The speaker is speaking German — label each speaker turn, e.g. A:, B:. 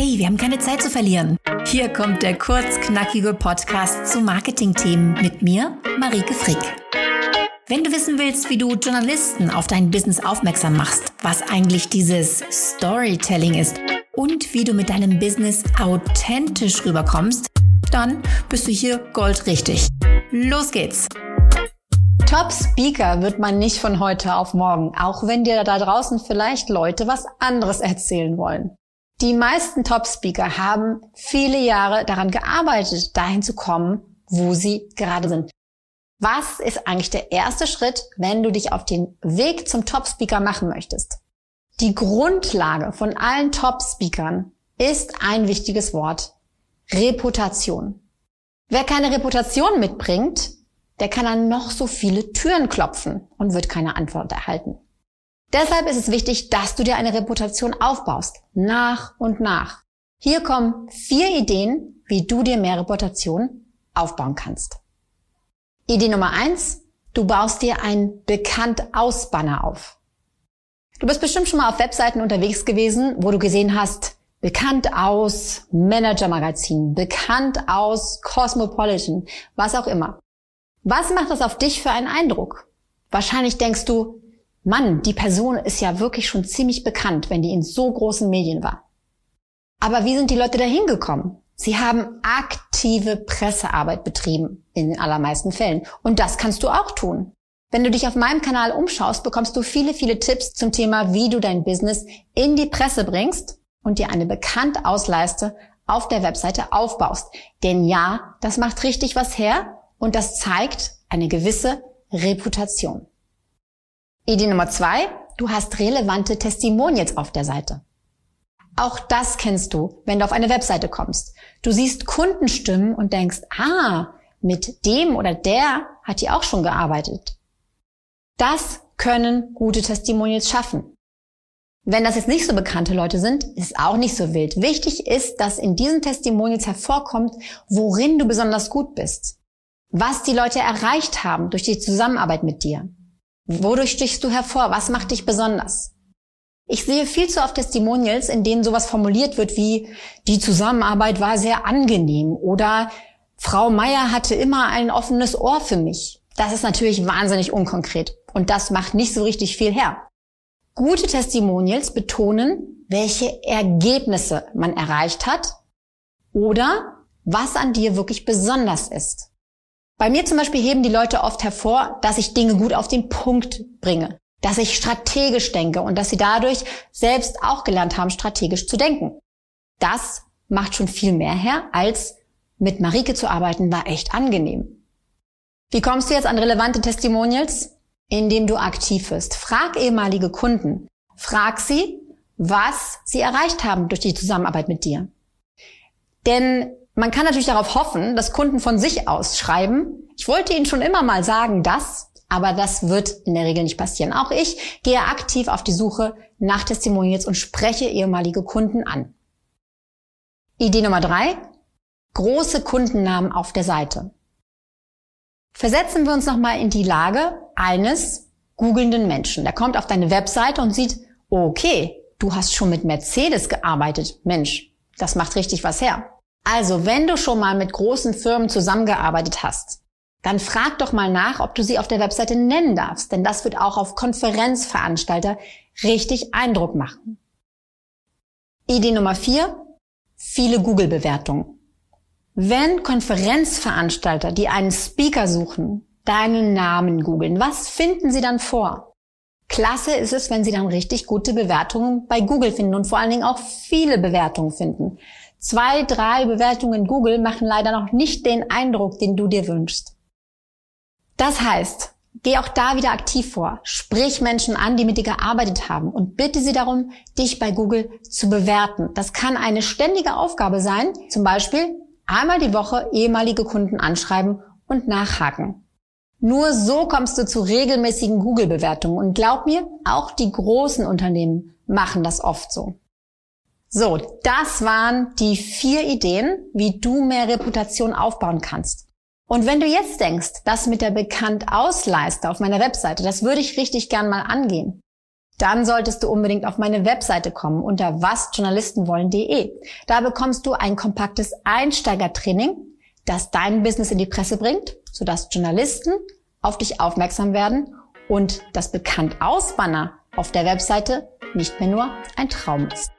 A: Hey, wir haben keine Zeit zu verlieren. Hier kommt der kurzknackige Podcast zu Marketingthemen mit mir, Marike Frick. Wenn du wissen willst, wie du Journalisten auf dein Business aufmerksam machst, was eigentlich dieses Storytelling ist und wie du mit deinem Business authentisch rüberkommst, dann bist du hier goldrichtig. Los geht's!
B: Top Speaker wird man nicht von heute auf morgen, auch wenn dir da draußen vielleicht Leute was anderes erzählen wollen. Die meisten Top Speaker haben viele Jahre daran gearbeitet, dahin zu kommen, wo sie gerade sind. Was ist eigentlich der erste Schritt, wenn du dich auf den Weg zum Top Speaker machen möchtest? Die Grundlage von allen Top Speakern ist ein wichtiges Wort. Reputation. Wer keine Reputation mitbringt, der kann an noch so viele Türen klopfen und wird keine Antwort erhalten. Deshalb ist es wichtig, dass du dir eine Reputation aufbaust, nach und nach. Hier kommen vier Ideen, wie du dir mehr Reputation aufbauen kannst. Idee Nummer eins, du baust dir ein Bekannt-aus-Banner auf. Du bist bestimmt schon mal auf Webseiten unterwegs gewesen, wo du gesehen hast, bekannt aus Manager Magazin, bekannt aus Cosmopolitan, was auch immer. Was macht das auf dich für einen Eindruck? Wahrscheinlich denkst du, Mann, die Person ist ja wirklich schon ziemlich bekannt, wenn die in so großen Medien war. Aber wie sind die Leute dahin gekommen? Sie haben aktive Pressearbeit betrieben, in den allermeisten Fällen. Und das kannst du auch tun. Wenn du dich auf meinem Kanal umschaust, bekommst du viele, viele Tipps zum Thema, wie du dein Business in die Presse bringst und dir eine bekannte Ausleiste auf der Webseite aufbaust. Denn ja, das macht richtig was her und das zeigt eine gewisse Reputation. Idee Nummer zwei, du hast relevante Testimonials auf der Seite. Auch das kennst du, wenn du auf eine Webseite kommst. Du siehst Kundenstimmen und denkst, ah, mit dem oder der hat die auch schon gearbeitet. Das können gute Testimonials schaffen. Wenn das jetzt nicht so bekannte Leute sind, ist auch nicht so wild. Wichtig ist, dass in diesen Testimonials hervorkommt, worin du besonders gut bist was die Leute erreicht haben durch die Zusammenarbeit mit dir. Wodurch stichst du hervor? Was macht dich besonders? Ich sehe viel zu oft Testimonials, in denen sowas formuliert wird wie, die Zusammenarbeit war sehr angenehm oder Frau Meier hatte immer ein offenes Ohr für mich. Das ist natürlich wahnsinnig unkonkret und das macht nicht so richtig viel her. Gute Testimonials betonen, welche Ergebnisse man erreicht hat oder was an dir wirklich besonders ist. Bei mir zum Beispiel heben die Leute oft hervor, dass ich Dinge gut auf den Punkt bringe, dass ich strategisch denke und dass sie dadurch selbst auch gelernt haben, strategisch zu denken. Das macht schon viel mehr her, als mit Marike zu arbeiten, war echt angenehm. Wie kommst du jetzt an relevante Testimonials? Indem du aktiv wirst. Frag ehemalige Kunden. Frag sie, was sie erreicht haben durch die Zusammenarbeit mit dir. Denn man kann natürlich darauf hoffen, dass Kunden von sich aus schreiben, ich wollte Ihnen schon immer mal sagen, dass, aber das wird in der Regel nicht passieren. Auch ich gehe aktiv auf die Suche nach Testimonials und spreche ehemalige Kunden an. Idee Nummer drei. Große Kundennamen auf der Seite. Versetzen wir uns nochmal in die Lage eines googelnden Menschen. Der kommt auf deine Webseite und sieht, okay, du hast schon mit Mercedes gearbeitet. Mensch, das macht richtig was her. Also, wenn du schon mal mit großen Firmen zusammengearbeitet hast, dann frag doch mal nach, ob du sie auf der Webseite nennen darfst, denn das wird auch auf Konferenzveranstalter richtig Eindruck machen. Idee Nummer vier, viele Google-Bewertungen. Wenn Konferenzveranstalter, die einen Speaker suchen, deinen Namen googeln, was finden sie dann vor? Klasse ist es, wenn sie dann richtig gute Bewertungen bei Google finden und vor allen Dingen auch viele Bewertungen finden. Zwei, drei Bewertungen in Google machen leider noch nicht den Eindruck, den du dir wünschst. Das heißt, geh auch da wieder aktiv vor. Sprich Menschen an, die mit dir gearbeitet haben und bitte sie darum, dich bei Google zu bewerten. Das kann eine ständige Aufgabe sein. Zum Beispiel einmal die Woche ehemalige Kunden anschreiben und nachhaken. Nur so kommst du zu regelmäßigen Google-Bewertungen. Und glaub mir, auch die großen Unternehmen machen das oft so. So, das waren die vier Ideen, wie du mehr Reputation aufbauen kannst. Und wenn du jetzt denkst, das mit der bekannt Ausleiste auf meiner Webseite, das würde ich richtig gern mal angehen, dann solltest du unbedingt auf meine Webseite kommen unter wasjournalistenwollen.de. Da bekommst du ein kompaktes Einsteigertraining, das dein Business in die Presse bringt, sodass Journalisten auf dich aufmerksam werden und das bekannt Ausbanner auf der Webseite nicht mehr nur ein Traum ist.